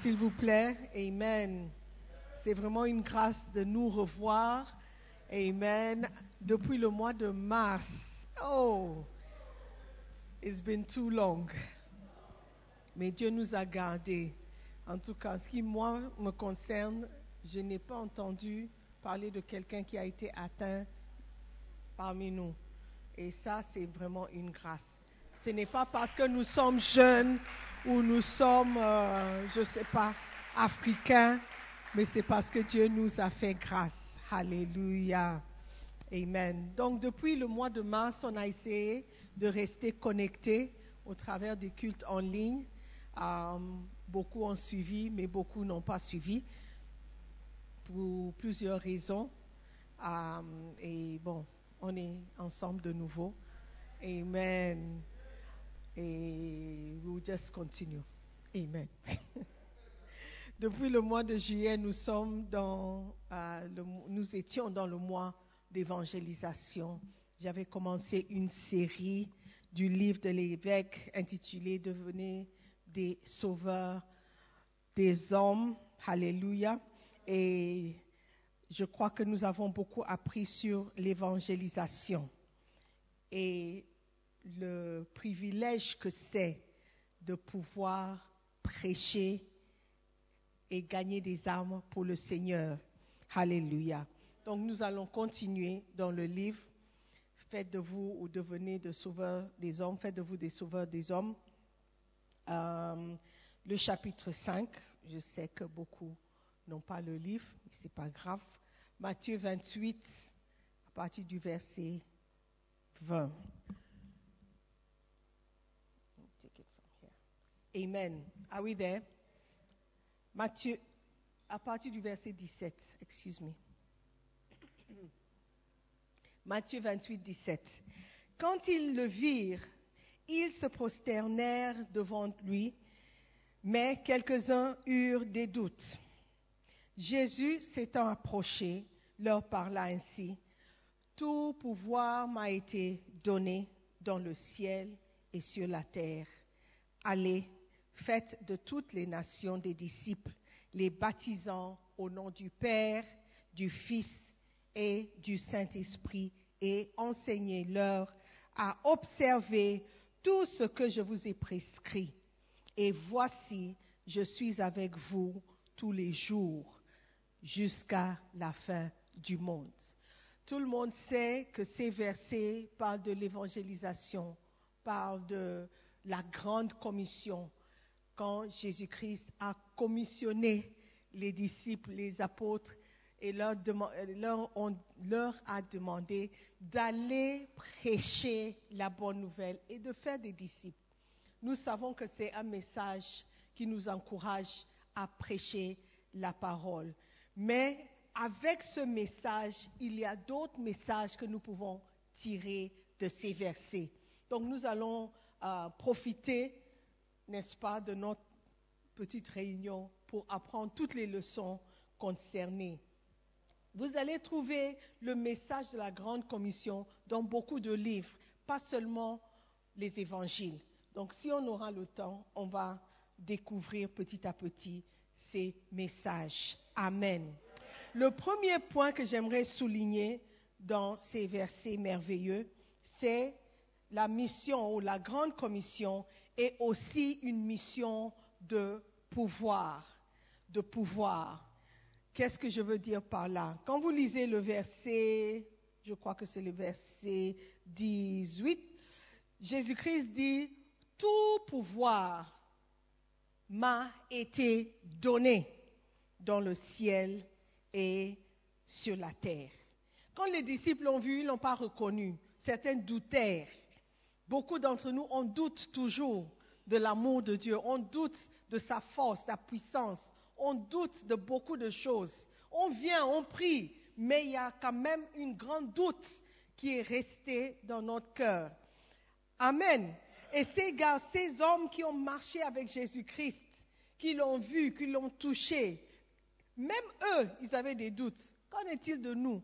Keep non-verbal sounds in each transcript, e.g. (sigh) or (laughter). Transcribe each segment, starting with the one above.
s'il vous plaît. Amen. C'est vraiment une grâce de nous revoir. Amen. Depuis le mois de mars. Oh, it's been too long. Mais Dieu nous a gardés. En tout cas, ce qui, moi, me concerne, je n'ai pas entendu parler de quelqu'un qui a été atteint parmi nous. Et ça, c'est vraiment une grâce. Ce n'est pas parce que nous sommes jeunes ou nous sommes, euh, je ne sais pas, africains, mais c'est parce que Dieu nous a fait grâce. Alléluia. Amen. Donc, depuis le mois de mars, on a essayé de rester connectés au travers des cultes en ligne. Euh, beaucoup ont suivi, mais beaucoup n'ont pas suivi pour plusieurs raisons. Euh, et bon, on est ensemble de nouveau. Amen. Et we'll just continue. Amen. (laughs) Depuis le mois de juillet, nous sommes dans, euh, le- nous étions dans le mois d'évangélisation. J'avais commencé une série du livre de l'évêque intitulé Devenez des sauveurs des hommes. Alléluia. Et je crois que nous avons beaucoup appris sur l'évangélisation et le privilège que c'est de pouvoir prêcher et gagner des âmes pour le Seigneur. Alléluia. Donc nous allons continuer dans le livre Faites de vous ou devenez de sauveurs des hommes, faites de vous des sauveurs des hommes. Euh, le chapitre 5, je sais que beaucoup n'ont pas le livre, mais ce n'est pas grave. Matthieu 28, à partir du verset 20. Take it from here. Amen. Are we there? Matthieu, à partir du verset 17, excuse me. Matthieu 28, 17. Quand ils le virent, ils se prosternèrent devant lui, mais quelques-uns eurent des doutes. Jésus s'étant approché, leur parla ainsi. Tout pouvoir m'a été donné dans le ciel et sur la terre. Allez, faites de toutes les nations des disciples, les baptisant au nom du Père, du Fils et du Saint-Esprit, et enseignez-leur à observer tout ce que je vous ai prescrit. Et voici, je suis avec vous tous les jours jusqu'à la fin du monde. Tout le monde sait que ces versets parlent de l'évangélisation, parlent de la grande commission, quand Jésus-Christ a commissionné les disciples, les apôtres, et leur, a demandé d'aller prêcher la bonne nouvelle et de faire des disciples. Nous savons que c'est un message qui nous encourage à prêcher la parole. Mais avec ce message, il y a d'autres messages que nous pouvons tirer de ces versets. Donc nous allons euh, profiter, n'est-ce pas, de notre petite réunion pour apprendre toutes les leçons concernées. Vous allez trouver le message de la Grande Commission dans beaucoup de livres, pas seulement les évangiles. Donc si on aura le temps, on va découvrir petit à petit ces messages. Amen. Le premier point que j'aimerais souligner dans ces versets merveilleux, c'est la mission ou la grande commission est aussi une mission de pouvoir, de pouvoir. Qu'est-ce que je veux dire par là? Quand vous lisez le verset je crois que c'est le verset 18, Jésus-Christ dit, tout pouvoir m'a été donné dans le ciel et sur la terre. Quand les disciples l'ont vu, ils ne l'ont pas reconnu. Certains doutèrent. Beaucoup d'entre nous, on doute toujours de l'amour de Dieu. On doute de sa force, sa puissance. On doute de beaucoup de choses. On vient, on prie, mais il y a quand même une grande doute qui est restée dans notre cœur. Amen. Et ces gars, ces hommes qui ont marché avec Jésus-Christ, qui l'ont vu, qui l'ont touché, même eux, ils avaient des doutes. Qu'en est-il de nous,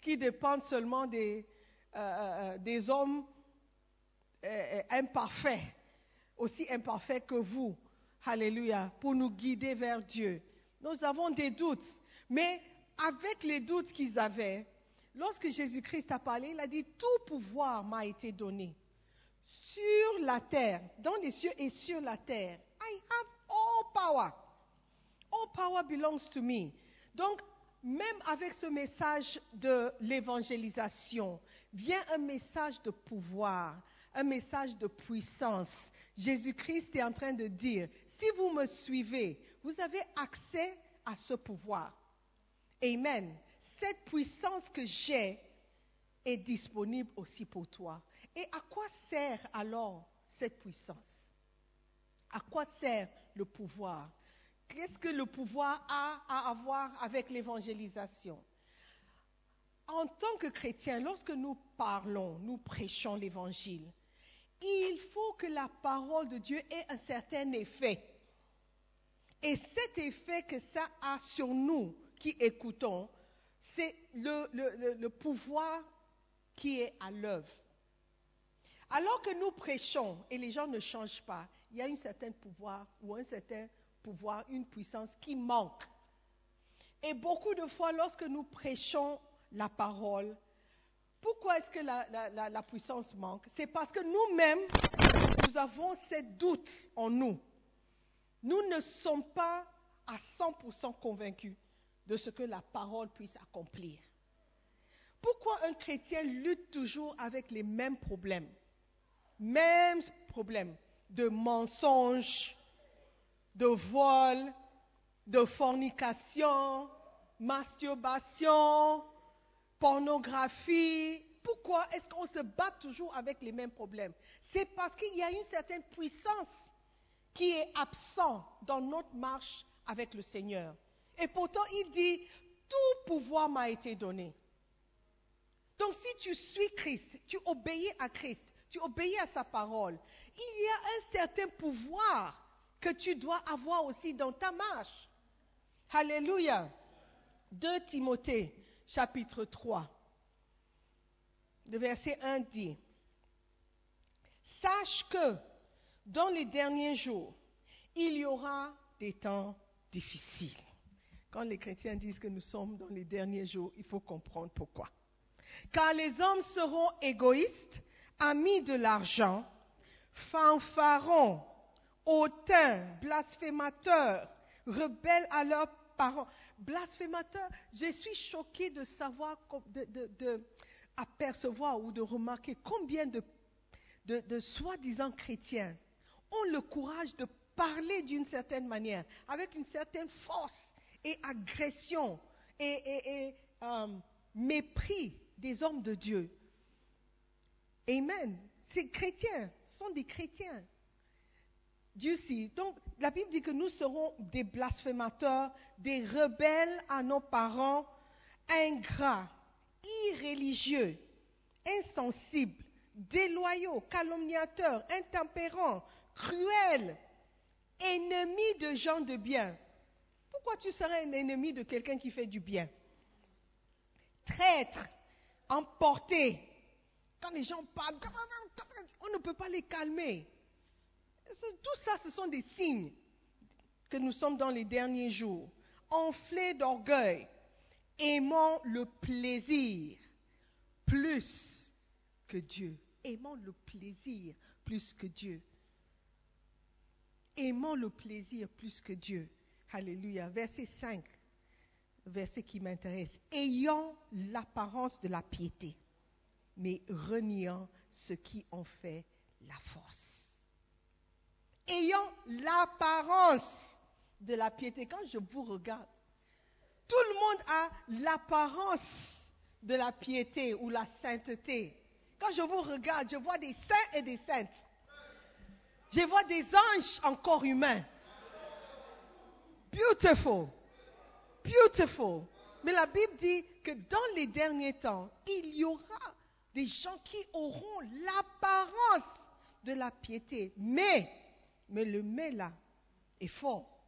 qui dépendent seulement des, euh, euh, des hommes euh, imparfaits, aussi imparfaits que vous, Alléluia, pour nous guider vers Dieu Nous avons des doutes, mais avec les doutes qu'ils avaient, lorsque Jésus-Christ a parlé, il a dit, tout pouvoir m'a été donné sur la terre, dans les cieux et sur la terre. I have all power. All power belongs to me. Donc, même avec ce message de l'évangélisation, vient un message de pouvoir, un message de puissance. Jésus-Christ est en train de dire, si vous me suivez, vous avez accès à ce pouvoir. Amen. Cette puissance que j'ai est disponible aussi pour toi. Et à quoi sert alors cette puissance? À quoi sert le pouvoir? Qu'est-ce que le pouvoir a à avoir avec l'évangélisation? En tant que chrétien, lorsque nous parlons, nous prêchons l'évangile, il faut que la parole de Dieu ait un certain effet. Et cet effet que ça a sur nous qui écoutons, c'est le, pouvoir qui est à l'œuvre. Alors que nous prêchons et les gens ne changent pas, il y a un certain pouvoir ou un certain pouvoir, une puissance qui manque. Et beaucoup de fois, lorsque nous prêchons la parole, pourquoi est-ce que la, puissance manque? C'est parce que nous-mêmes, nous avons ces doutes en nous. Nous ne sommes pas à 100% convaincus de ce que la parole puisse accomplir. Pourquoi un chrétien lutte toujours avec les mêmes problèmes? Mêmes problèmes de mensonges, de vol, de fornication, masturbation, pornographie. Pourquoi est-ce qu'on se bat toujours avec les mêmes problèmes? C'est parce qu'il y a une certaine puissance qui est absente dans notre marche avec le Seigneur. Et pourtant, il dit, tout pouvoir m'a été donné. Donc si tu suis Christ, tu obéis à Christ, tu obéis à sa parole, il y a un certain pouvoir que tu dois avoir aussi dans ta marche. Alléluia. 2 Timothée, chapitre 3, le verset 1 dit, Sache que dans les derniers jours, il y aura des temps difficiles. Quand les chrétiens disent que nous sommes dans les derniers jours, il faut comprendre pourquoi. Car les hommes seront égoïstes, amis de l'argent, fanfarons, hautains, blasphémateurs, rebelles à leurs parents. Blasphémateurs, je suis choquée de savoir, de, apercevoir ou de remarquer combien de, de soi-disant chrétiens ont le courage de parler d'une certaine manière, avec une certaine force et agression et, euh, mépris des hommes de Dieu. Amen. Ces chrétiens sont des chrétiens. Dieu sait. Donc, la Bible dit que nous serons des blasphémateurs, des rebelles à nos parents, ingrats, irréligieux, insensibles, déloyaux, calomniateurs, intempérants, cruels, ennemis de gens de bien. Pourquoi tu serais un ennemi de quelqu'un qui fait du bien? Traître, emporté. Quand les gens parlent, on ne peut pas les calmer. Tout ça, ce sont des signes que nous sommes dans les derniers jours. Enflés d'orgueil, aimant le plaisir plus que Dieu. Aimant le plaisir plus que Dieu. Aimant le plaisir plus que Dieu. Alléluia. Verset 5 verset qui m'intéresse. Ayant l'apparence de la piété, mais reniant ce qui en fait la force. Ayant l'apparence de la piété. Quand je vous regarde, tout le monde a l'apparence de la piété ou la sainteté. Quand je vous regarde, je vois des saints et des saintes. Je vois des anges encore humains. Beautiful. Beautiful. Mais la Bible dit que dans les derniers temps, il y aura des gens qui auront l'apparence de la piété. Mais, mais le mais est fort.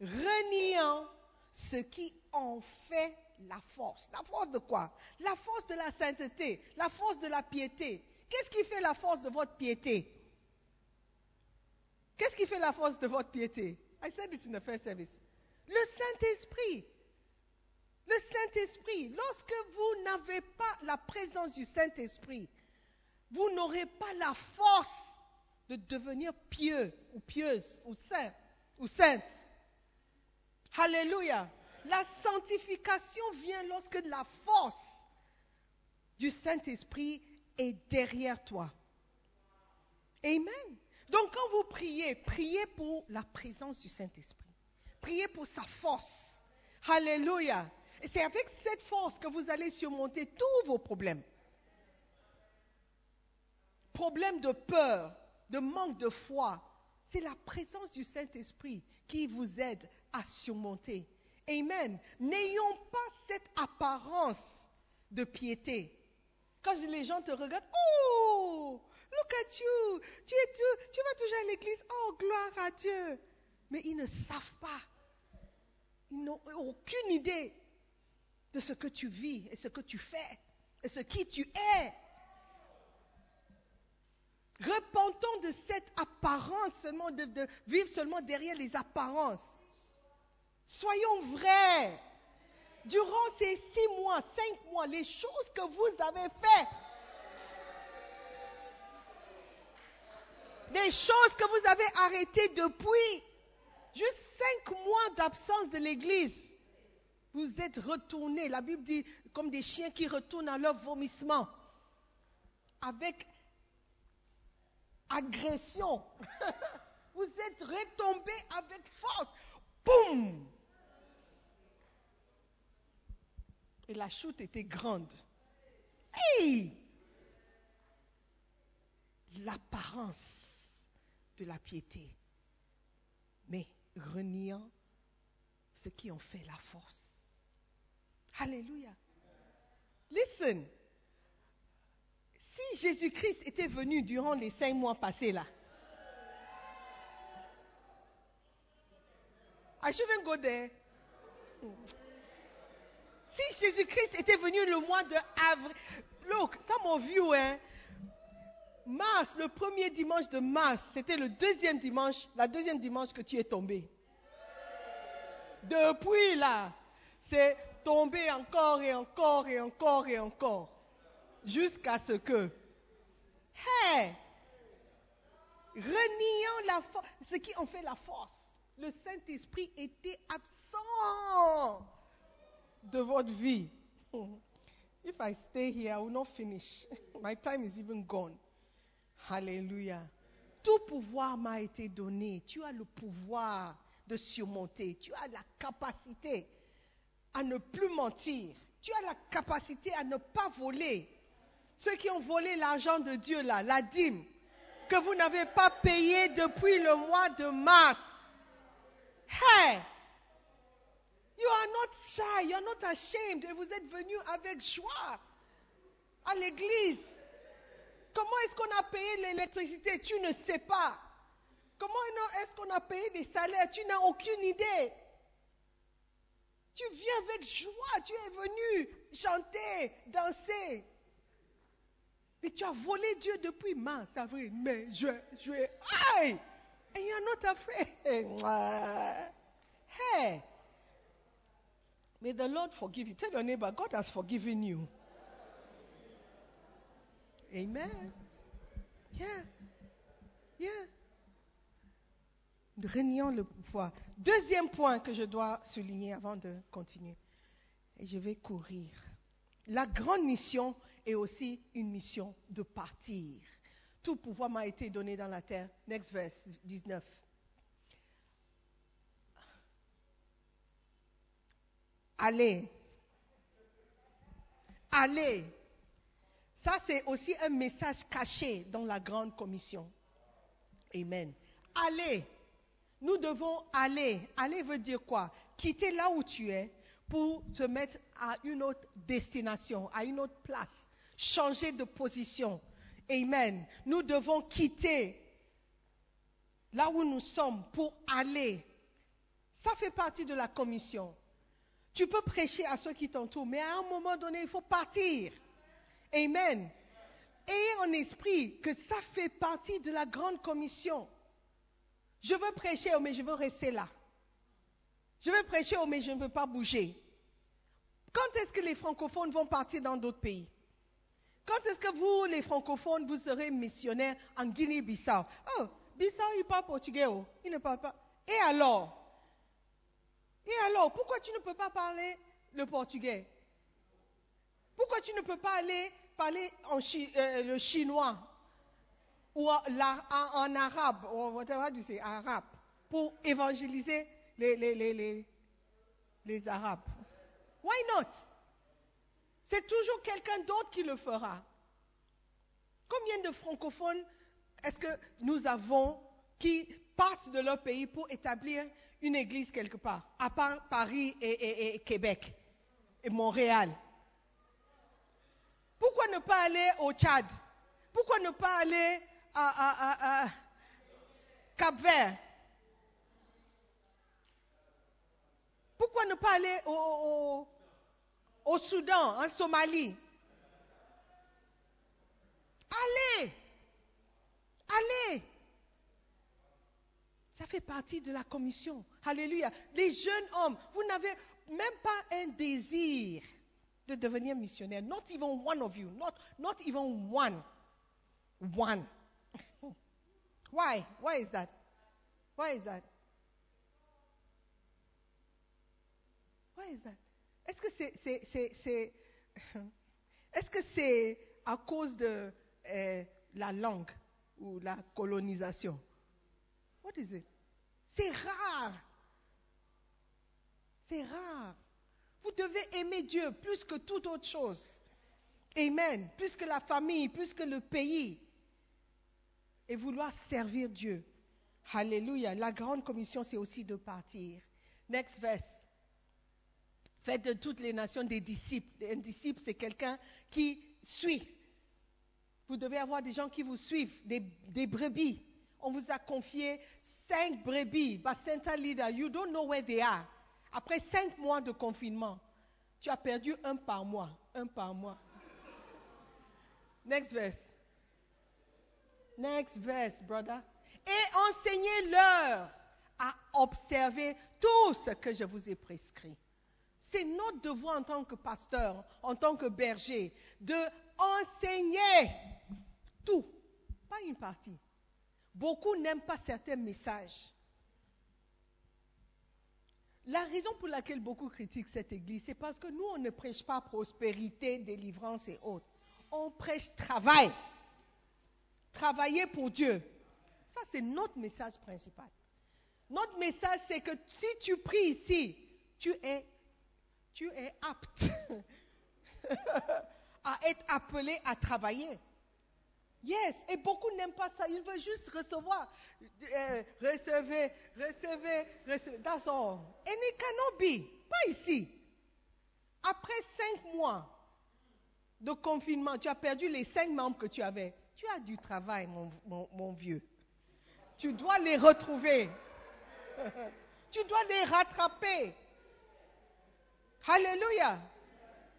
Reniant ce qui en fait la force. La force de quoi? La force de la sainteté, la force de la piété. Qu'est-ce qui fait la force de votre piété? Qu'est-ce qui fait la force de votre piété? I said it in the first service. Le Saint-Esprit. Le Saint-Esprit. Lorsque vous n'avez pas la présence du Saint-Esprit, vous n'aurez pas la force de devenir pieux ou pieuse ou saint ou sainte. Alléluia. La sanctification vient lorsque la force du Saint-Esprit est derrière toi. Amen. Donc quand vous priez, priez pour la présence du Saint-Esprit. Priez pour sa force. Alléluia. Et c'est avec cette force que vous allez surmonter tous vos problèmes. Problèmes de peur, de manque de foi. C'est la présence du Saint-Esprit qui vous aide à surmonter. Amen. N'ayons pas cette apparence de piété. Quand les gens te regardent, oh, look at you, tu, es tu, tu vas toujours à l'église, oh, gloire à Dieu. Mais ils ne savent pas. Ils n'ont aucune idée de ce que tu vis et ce que tu fais et ce qui tu es. Repentons de cette apparence seulement, de, vivre seulement derrière les apparences. Soyons vrais. Durant ces six mois, cinq mois, les choses que vous avez faites, les choses que vous avez arrêtées depuis, juste cinq mois d'absence de l'Église, vous êtes retournés, la Bible dit, comme des chiens qui retournent à leur vomissement, avec agression. (laughs) vous êtes retombés avec force. Boum Et la chute était grande. Hey L'apparence de la piété. Mais reniant ce qui en fait la force. Alléluia. Listen. Si Jésus-Christ était venu durant les cinq mois passés là, I shouldn't go there. Si Jésus-Christ était venu le mois de avril, look, some of you, hein, mars, le premier dimanche de mars, c'était le deuxième dimanche, la deuxième dimanche que tu es tombé. Depuis là, c'est tombé encore et encore et encore et encore, jusqu'à ce que, hey, reniant la force, ce qui en fait la force, le Saint-Esprit était absent de votre vie. (laughs) If I stay here, I will not finish. (laughs) My time is even gone. Hallelujah. Tout pouvoir m'a été donné. Tu as le pouvoir de surmonter. Tu as la capacité à ne plus mentir. Tu as la capacité à ne pas voler. Ceux qui ont volé l'argent de Dieu là, la dîme, que vous n'avez pas payé depuis le mois de mars. Hey! You are not shy, you are not ashamed. Et vous êtes venus avec joie à l'église. Comment est-ce qu'on a payé l'électricité? Tu ne sais pas. Comment est-ce qu'on a payé les salaires? Tu n'as aucune idée. Tu viens avec joie, tu es venu chanter, danser. Mais tu as volé Dieu depuis mars, avril, mai, juin, juillet. Aïe! And you are not afraid. Hey! May the Lord forgive you. Tell your neighbor, God has forgiven you. Amen. Yeah. Yeah. Régnant le pouvoir. Deuxième point que je dois souligner avant de continuer. et je vais courir. La grande mission est aussi une mission de partir. Tout pouvoir m'a été donné dans la terre. Next verse 19. Allez. Allez. Ça, c'est aussi un message caché dans la grande commission. Amen. Allez. Nous devons aller. Aller veut dire quoi? Quitter là où tu es pour te mettre à une autre destination, à une autre place. Changer de position. Amen. Nous devons quitter là où nous sommes pour aller. Ça fait partie de la commission. Tu peux prêcher à ceux qui t'entourent, mais à un moment donné, il faut partir. Amen. Ayez en esprit que ça fait partie de la grande commission. Je veux prêcher, mais je veux rester là. Je veux prêcher, mais je ne veux pas bouger. Quand est-ce que les francophones vont partir dans d'autres pays? Quand est-ce que vous, les francophones, vous serez missionnaires en Guinée-Bissau? Oh, Bissau, il parle portugais, oh. il ne parle pas. Et alors? Et alors, pourquoi tu ne peux pas parler le portugais? Pourquoi tu ne peux pas aller parler euh, le chinois? Ou en, arabe, ou whatever arabe, pour évangéliser les, les Arabes. Why not? C'est toujours quelqu'un d'autre qui le fera. Combien de francophones est-ce que nous avons qui partent de leur pays pour établir une église quelque part, à part Paris et, Québec et Montréal? Pourquoi ne pas aller au Tchad? Pourquoi ne pas aller à, Cap-Vert Pourquoi ne pas aller au, Soudan, en Somalie Allez Allez Ça fait partie de la commission. Alléluia. Les jeunes hommes, vous n'avez même pas un désir de devenir missionnaire. Not even one of you. Not, not even one. One. (laughs) Why? Why is that? Why is that? (laughs) Est-ce que c'est à cause de euh, la langue ou la colonisation? What is it? C'est rare. C'est rare. Vous devez aimer Dieu plus que toute autre chose. Amen. Plus que la famille, plus que le pays. Et vouloir servir Dieu. Alléluia. La grande commission, c'est aussi de partir. Next verse. Faites de toutes les nations des disciples. Un disciple, c'est quelqu'un qui suit. Vous devez avoir des gens qui vous suivent, des, brebis. On vous a confié cinq brebis. But center leader, you don't know where they are. Après cinq mois de confinement, tu as perdu un par mois. Un par mois. Next verse. Next verse, brother. Et enseignez-leur à observer tout ce que je vous ai prescrit. C'est notre devoir en tant que pasteur, en tant que berger, de enseigner tout, pas une partie. Beaucoup n'aiment pas certains messages. La raison pour laquelle beaucoup critiquent cette église, c'est parce que nous, on ne prêche pas prospérité, délivrance et autres. On prêche travail. Travailler pour Dieu. Ça, c'est notre message principal. Notre message, c'est que si tu pries ici, tu es tu es apte (laughs) à être appelé à travailler. Yes, et beaucoup n'aiment pas ça. Ils veulent juste recevoir. Euh, recevez, recevez, recevez. That's all. And it. Pas ici. Après cinq mois de confinement, tu as perdu les cinq membres que tu avais. Tu as du travail, mon vieux. Tu dois les retrouver. (laughs) tu dois les rattraper. Alléluia.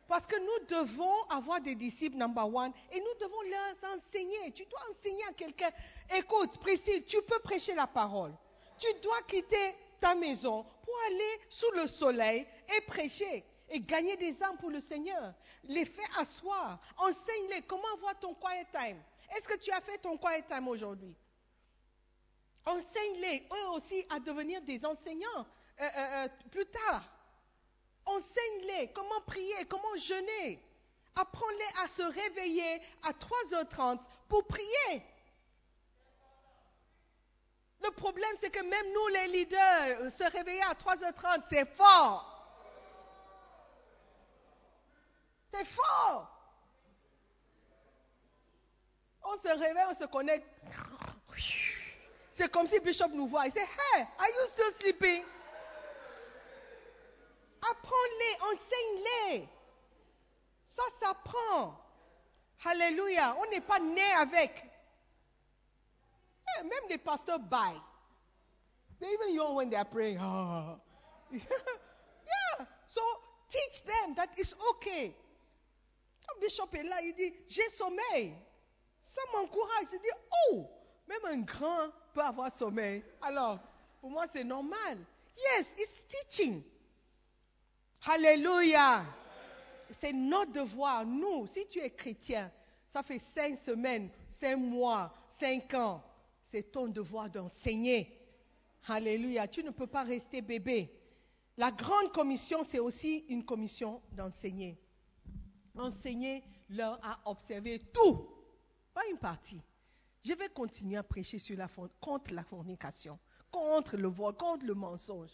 Parce que nous devons avoir des disciples, number one, et nous devons leur enseigner. Tu dois enseigner à quelqu'un. Écoute, Priscille, tu peux prêcher la parole. Tu dois quitter ta maison pour aller sous le soleil et prêcher et gagner des âmes pour le Seigneur. Les faire asseoir. Enseigne-les. Comment voir ton quiet time? Est-ce que tu as fait ton quiet time aujourd'hui? Enseigne-les, eux aussi, à devenir des enseignants euh, euh, euh, plus tard. Enseigne-les comment prier, comment jeûner. Apprends-les à se réveiller à 3h30 pour prier. Le problème, c'est que même nous, les leaders, se réveiller à 3h30, c'est fort. C'est fort. On se réveille, on se connecte. C'est comme si Bishop nous voit. Il dit Hey, are you still sleeping? Apprends-les, enseigne-les. Ça s'apprend. Alléluia. On n'est pas né avec. Eh, même les pasteurs baillent. They even yawn when they are praying. Ah. (laughs) yeah. So teach them that it's okay. Quand Bishop est là, il dit J'ai sommeil. Ça m'encourage. Il dit Oh, même un grand peut avoir sommeil. Alors, pour moi, c'est normal. Yes, it's teaching. Alléluia. C'est notre devoir. Nous, si tu es chrétien, ça fait cinq semaines, cinq mois, cinq ans, c'est ton devoir d'enseigner. Alléluia. Tu ne peux pas rester bébé. La grande commission, c'est aussi une commission d'enseigner. Enseigner leur à observer tout, pas une partie. Je vais continuer à prêcher contre la fornication, contre le vol, contre le mensonge.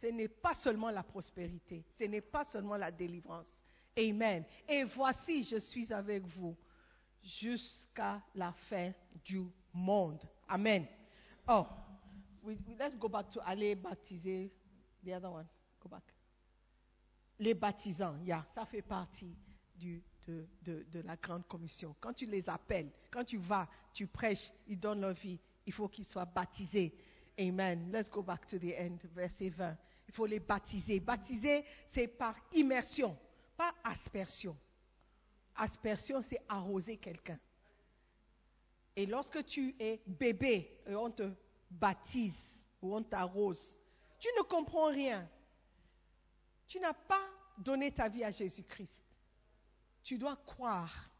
Ce n'est pas seulement la prospérité, ce n'est pas seulement la délivrance. Amen. Et voici, je suis avec vous jusqu'à la fin du monde. Amen. Oh, let's go back to aller baptiser. The other one, go back. Les baptisants, yeah, ça fait partie de, la grande commission. Quand tu les appelles, quand tu vas, tu prêches, ils donnent leur vie, il faut qu'ils soient baptisés. Amen. Let's go back to the end, verset 20. Il faut les baptiser. Baptiser, c'est par immersion, pas aspersion. Aspersion, c'est arroser quelqu'un. Et lorsque tu es bébé et on te baptise ou on t'arrose, tu ne comprends rien. Tu n'as pas donné ta vie à Jésus-Christ. Tu dois croire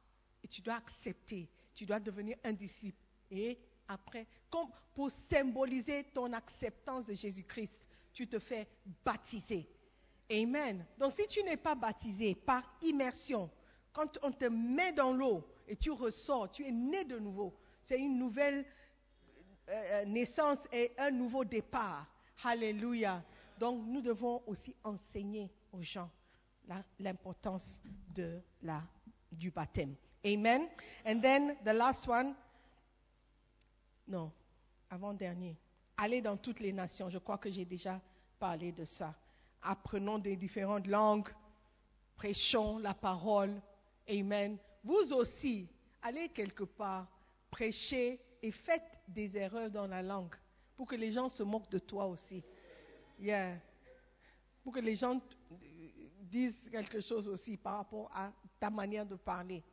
et tu dois accepter. Tu dois devenir un disciple. Et après, comme pour symboliser ton acceptance de Jésus-Christ, tu te fais baptiser. Amen. Donc si tu n'es pas baptisé par immersion, quand on te met dans l'eau et tu ressors, tu es né de nouveau. C'est une nouvelle euh, naissance et un nouveau départ. Alléluia. Donc nous devons aussi enseigner aux gens l'importance du baptême. Amen. And then the last one. Non, avant-dernier. Allez dans toutes les nations. Je crois que j'ai déjà parlé de ça. Apprenons des différentes langues. Prêchons la parole. Amen. Vous aussi, allez quelque part, prêchez et faites des erreurs dans la langue pour que les gens se moquent de toi aussi. Yeah. Pour que les gens disent quelque chose aussi par rapport à ta manière de parler.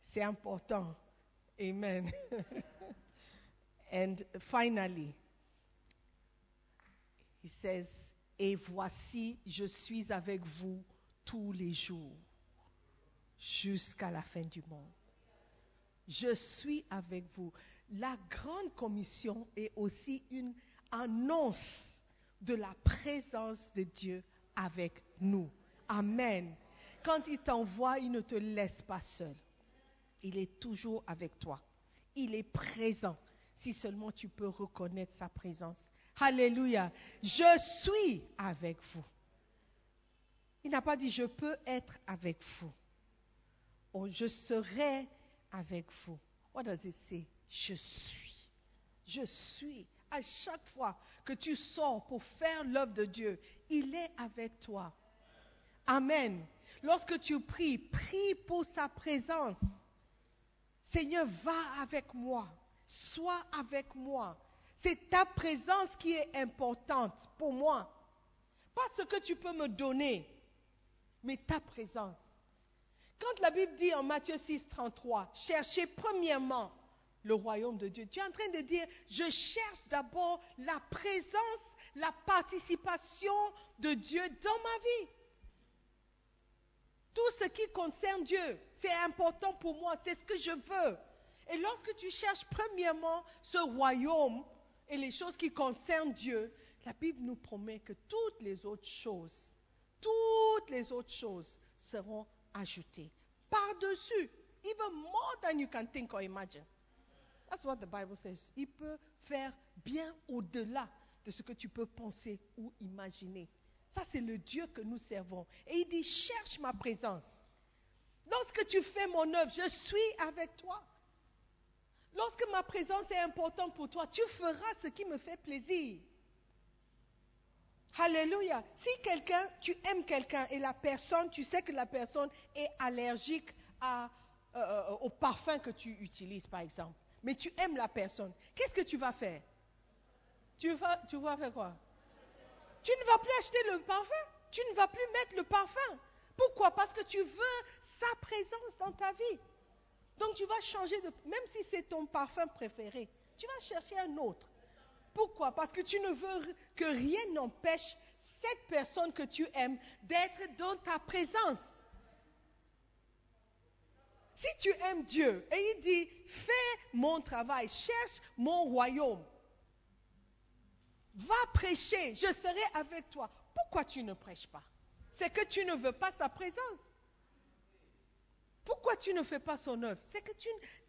C'est important. Amen. (laughs) And finally, he says, Et voici, je suis avec vous tous les jours, jusqu'à la fin du monde. Je suis avec vous. La grande commission est aussi une annonce de la présence de Dieu avec nous. Amen. Quand il t'envoie, il ne te laisse pas seul. Il est toujours avec toi. Il est présent. Si seulement tu peux reconnaître sa présence. Alléluia. Je suis avec vous. Il n'a pas dit je peux être avec vous. Oh, je serai avec vous. What does it say? Je suis. Je suis. À chaque fois que tu sors pour faire l'œuvre de Dieu, il est avec toi. Amen. Lorsque tu pries, prie pour sa présence. Seigneur, va avec moi. Sois avec moi. C'est ta présence qui est importante pour moi. Pas ce que tu peux me donner, mais ta présence. Quand la Bible dit en Matthieu 6, 33, cherchez premièrement le royaume de Dieu, tu es en train de dire, je cherche d'abord la présence, la participation de Dieu dans ma vie. Tout ce qui concerne Dieu, c'est important pour moi, c'est ce que je veux. Et lorsque tu cherches premièrement ce royaume et les choses qui concernent Dieu, la Bible nous promet que toutes les autres choses toutes les autres choses seront ajoutées. Par-dessus, even more than you can think or imagine. That's what the Bible says. Il peut faire bien au-delà de ce que tu peux penser ou imaginer. Ça, c'est le Dieu que nous servons. Et il dit, cherche ma présence. Lorsque tu fais mon œuvre, je suis avec toi. Lorsque ma présence est importante pour toi, tu feras ce qui me fait plaisir. Alléluia. Si quelqu'un, tu aimes quelqu'un et la personne, tu sais que la personne est allergique euh, euh, au parfum que tu utilises, par exemple, mais tu aimes la personne, qu'est-ce que tu vas faire? Tu vas, tu vas faire quoi? Tu ne vas plus acheter le parfum? Tu ne vas plus mettre le parfum? Pourquoi? Parce que tu veux sa présence dans ta vie. Donc tu vas changer de... Même si c'est ton parfum préféré, tu vas chercher un autre. Pourquoi? Parce que tu ne veux que rien n'empêche cette personne que tu aimes d'être dans ta présence. Si tu aimes Dieu et il dit, fais mon travail, cherche mon royaume, va prêcher, je serai avec toi. Pourquoi tu ne prêches pas? C'est que tu ne veux pas sa présence. Pourquoi tu ne fais pas son œuvre? C'est que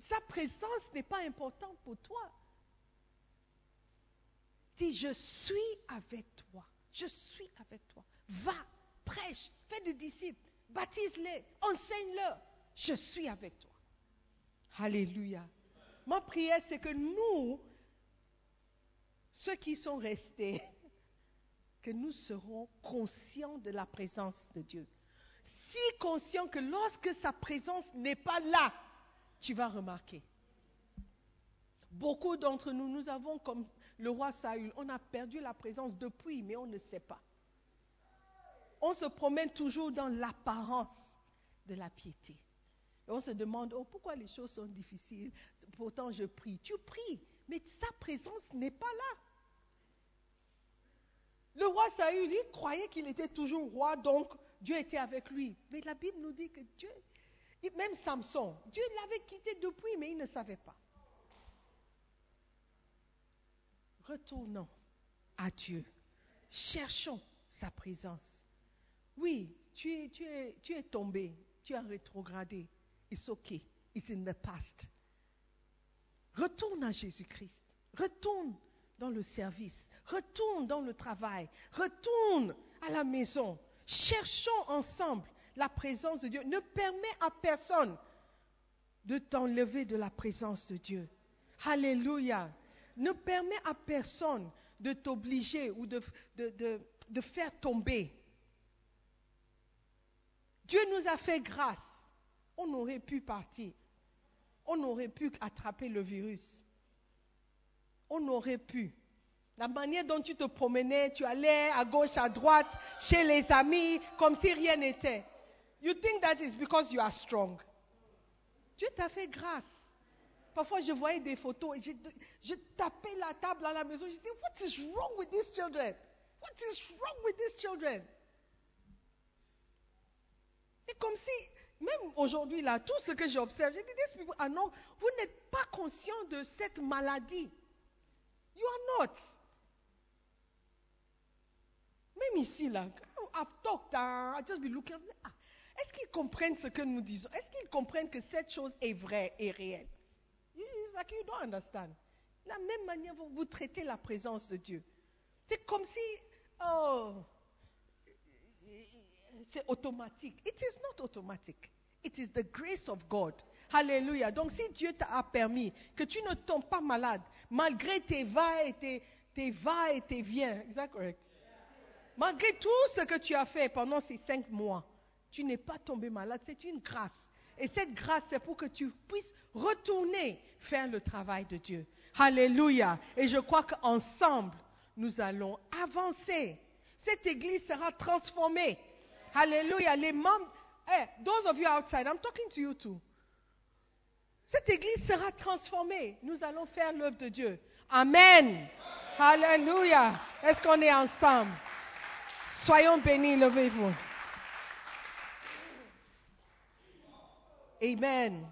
sa présence n'est pas importante pour toi. Dis, je suis avec toi. Je suis avec toi. Va, prêche, fais des disciples, baptise-les, enseigne-leur. Je suis avec toi. Alléluia. Ma prière, c'est que nous, ceux qui sont restés, (laughs) que nous serons conscients de la présence de Dieu. Si conscients que lorsque sa présence n'est pas là, tu vas remarquer. Beaucoup d'entre nous, nous avons comme le roi Saül, on a perdu la présence depuis, mais on ne sait pas. On se promène toujours dans l'apparence de la piété. Et on se demande, oh, pourquoi les choses sont difficiles? Pourtant, je prie. Tu pries, mais sa présence n'est pas là. Le roi Saül, il croyait qu'il était toujours roi, donc Dieu était avec lui. Mais la Bible nous dit que Dieu, même Samson, Dieu l'avait quitté depuis, mais il ne savait pas. Retournons à Dieu. Cherchons sa présence. Oui, tu es, tu es, tu tombé, tu as rétrogradé. It's okay. It's in the past. Retourne à Jésus-Christ. Retourne dans le service. Retourne dans le travail. Retourne à la maison. Cherchons ensemble la présence de Dieu. Ne permets à personne de t'enlever de la présence de Dieu. Alléluia. Ne permets à personne de t'obliger ou de, de, de, faire tomber. Dieu nous a fait grâce. On aurait pu partir. On aurait pu attraper le virus. On aurait pu. La manière dont tu te promenais, tu allais à gauche, à droite, chez les amis, comme si rien n'était. You think that is because you are strong. Dieu t'a fait grâce. Parfois, je voyais des photos et je, tapais la table à la maison. Je disais, What is wrong with these children? What is wrong with these children? Et comme si, même aujourd'hui, là, tout ce que j'observe, je dis, these people ah non, vous n'êtes pas conscient de cette maladie. You are not. Même ici, là, I've talked, uh, I just be looking, ah, est-ce qu'ils comprennent ce que nous disons? Est-ce qu'ils comprennent que cette chose est vraie et réelle? It's like you don't understand. De la même manière, vous, traitez la présence de Dieu. C'est comme si, oh, c'est automatique. It is not automatic. It is the grace of God. Alléluia. Donc, si Dieu t'a permis que tu ne tombes pas malade, malgré tes va et tes, tes va et tes viens, that correct? Malgré tout ce que tu as fait pendant ces cinq mois, tu n'es pas tombé malade. C'est une grâce. Et cette grâce, c'est pour que tu puisses retourner faire le travail de Dieu. Alléluia. Et je crois qu'ensemble, nous allons avancer. Cette église sera transformée. Alléluia. Les membres, hey, those of you outside, I'm talking to you too. Cette église sera transformée. Nous allons faire l'œuvre de Dieu. Amen. Alléluia. Est-ce qu'on est ensemble? Soyons bénis, levez-vous. Amen.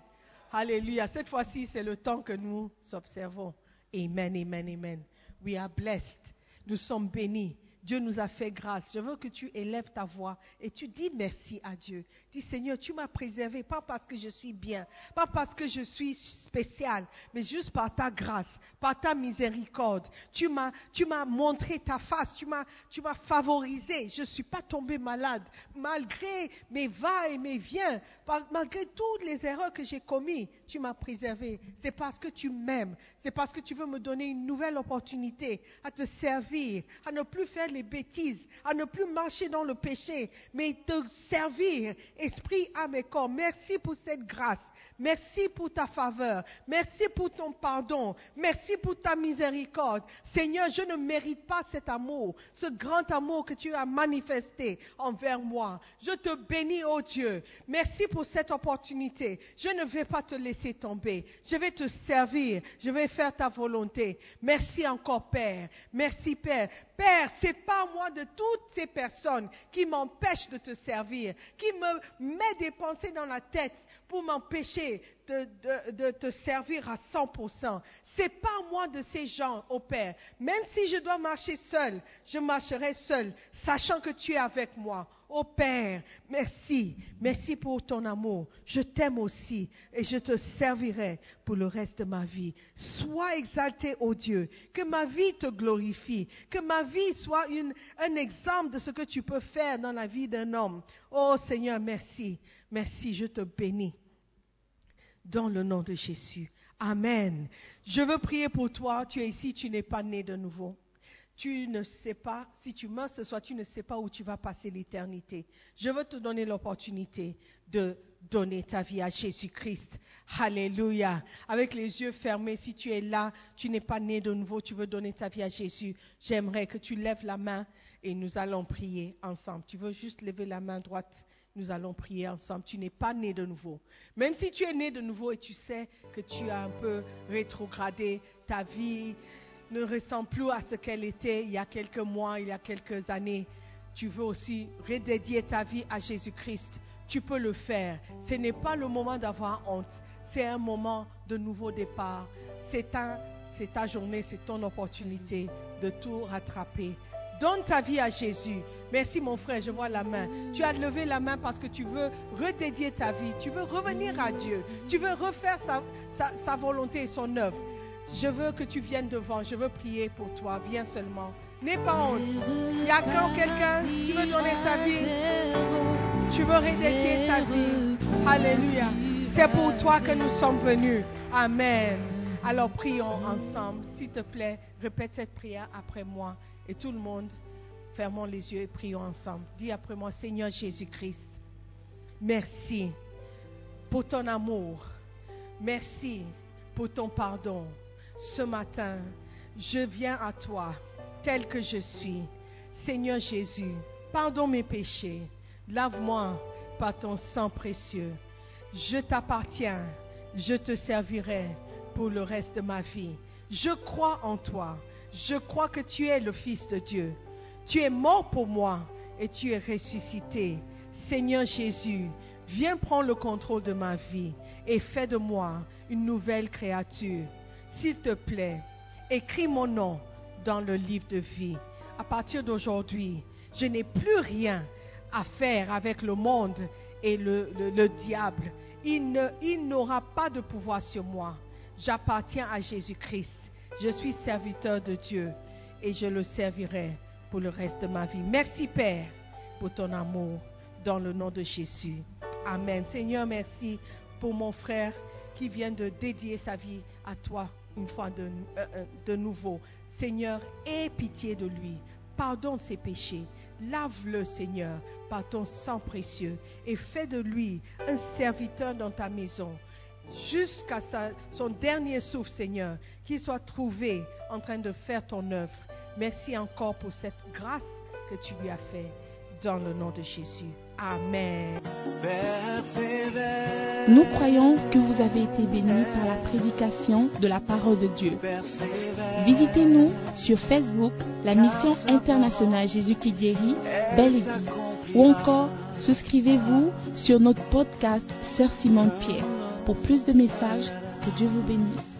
Alléluia. Cette fois-ci, c'est le temps que nous observons. Amen, amen, amen. We are blessed. Nous sommes bénis Dieu nous a fait grâce. Je veux que tu élèves ta voix et tu dis merci à Dieu. Dis Seigneur, tu m'as préservé, pas parce que je suis bien, pas parce que je suis spécial, mais juste par ta grâce, par ta miséricorde. Tu m'as, tu m'as montré ta face, tu m'as, tu m'as favorisé. Je ne suis pas tombé malade, malgré mes va et mes viens, malgré toutes les erreurs que j'ai commises. Tu m'as préservé. C'est parce que tu m'aimes. C'est parce que tu veux me donner une nouvelle opportunité à te servir, à ne plus faire bêtises, à ne plus marcher dans le péché, mais te servir, esprit, âme et corps. Merci pour cette grâce. Merci pour ta faveur. Merci pour ton pardon. Merci pour ta miséricorde. Seigneur, je ne mérite pas cet amour, ce grand amour que tu as manifesté envers moi. Je te bénis, oh Dieu. Merci pour cette opportunité. Je ne vais pas te laisser tomber. Je vais te servir. Je vais faire ta volonté. Merci encore, Père. Merci, Père. Père, c'est pas moi de toutes ces personnes qui m'empêchent de te servir, qui me met des pensées dans la tête pour m'empêcher de, te servir à 100%. C'est pas moi de ces gens, au Père. Même si je dois marcher seul, je marcherai seul, sachant que tu es avec moi. Ô Père, merci. Merci pour ton amour. Je t'aime aussi et je te servirai pour le reste de ma vie. Sois exalté, ô Dieu. Que ma vie te glorifie. Que ma vie soit un exemple de ce que tu peux faire dans la vie d'un homme. Ô Seigneur, merci. Merci, je te bénis. Dans le nom de Jésus. Amen. Je veux prier pour toi. Tu es ici, tu n'es pas né de nouveau tu ne sais pas, si tu meurs ce soir, tu ne sais pas où tu vas passer l'éternité. Je veux te donner l'opportunité de donner ta vie à Jésus-Christ. Alléluia. Avec les yeux fermés, si tu es là, tu n'es pas né de nouveau, tu veux donner ta vie à Jésus, j'aimerais que tu lèves la main et nous allons prier ensemble. Tu veux juste lever la main droite, nous allons prier ensemble. Tu n'es pas né de nouveau. Même si tu es né de nouveau et tu sais que tu as un peu rétrogradé ta vie, ne ressemble plus à ce qu'elle était il y a quelques mois, il y a quelques années, tu veux aussi redédier ta vie à Jésus-Christ, tu peux le faire. Ce n'est pas le moment d'avoir honte, c'est un moment de nouveau départ. C'est ta, journée, c'est ton opportunité de tout rattraper. Donne ta vie à Jésus. Merci mon frère, je vois la main. Tu as levé la main parce que tu veux redédier ta vie, tu veux revenir à Dieu, tu veux refaire sa, volonté et son œuvre. Je veux que tu viennes devant. Je veux prier pour toi. Viens seulement. N'aie pas honte. Il y a quand quelqu'un, tu veux donner ta vie? Tu veux redédier ta vie? Alléluia. C'est pour toi que nous sommes venus. Amen. Alors prions ensemble. S'il te plaît, répète cette prière après moi. Et tout le monde, fermons les yeux et prions ensemble. Dis après moi, Seigneur Jésus-Christ, merci pour ton amour. Merci pour ton pardon ce matin, je viens à toi tel que je suis. Seigneur Jésus, pardonne mes péchés. Lave-moi par ton sang précieux. Je t'appartiens. Je te servirai pour le reste de ma vie. Je crois en toi. Je crois que tu es le Fils de Dieu. Tu es mort pour moi et tu es ressuscité. Seigneur Jésus, viens prendre le contrôle de ma vie et fais de moi une nouvelle créature s'il te plaît, écris mon nom dans le livre de vie. À partir d'aujourd'hui, je n'ai plus rien à faire avec le monde et le, diable. Il n'aura pas de pouvoir sur moi. J'appartiens à Jésus-Christ. Je suis serviteur de Dieu et je le servirai pour le reste de ma vie. Merci Père pour ton amour dans le nom de Jésus. Amen. Seigneur, merci pour mon frère qui vient de dédier sa vie à toi une fois de, euh, euh, nouveau. Seigneur, aie pitié de lui. Pardonne ses péchés. Lave-le, Seigneur, par ton sang précieux et fais de lui un serviteur dans ta maison jusqu'à son dernier souffle, Seigneur, qu'il soit trouvé en train de faire ton œuvre. Merci encore pour cette grâce que tu lui as faite dans le nom de Jésus. Amen. Nous croyons que vous avez été bénis par la prédication de la parole de Dieu. Visitez-nous sur Facebook, la mission internationale Jésus qui guérit, Belle ou encore souscrivez-vous sur notre podcast Sœur Simone Pierre. Pour plus de messages, que Dieu vous bénisse.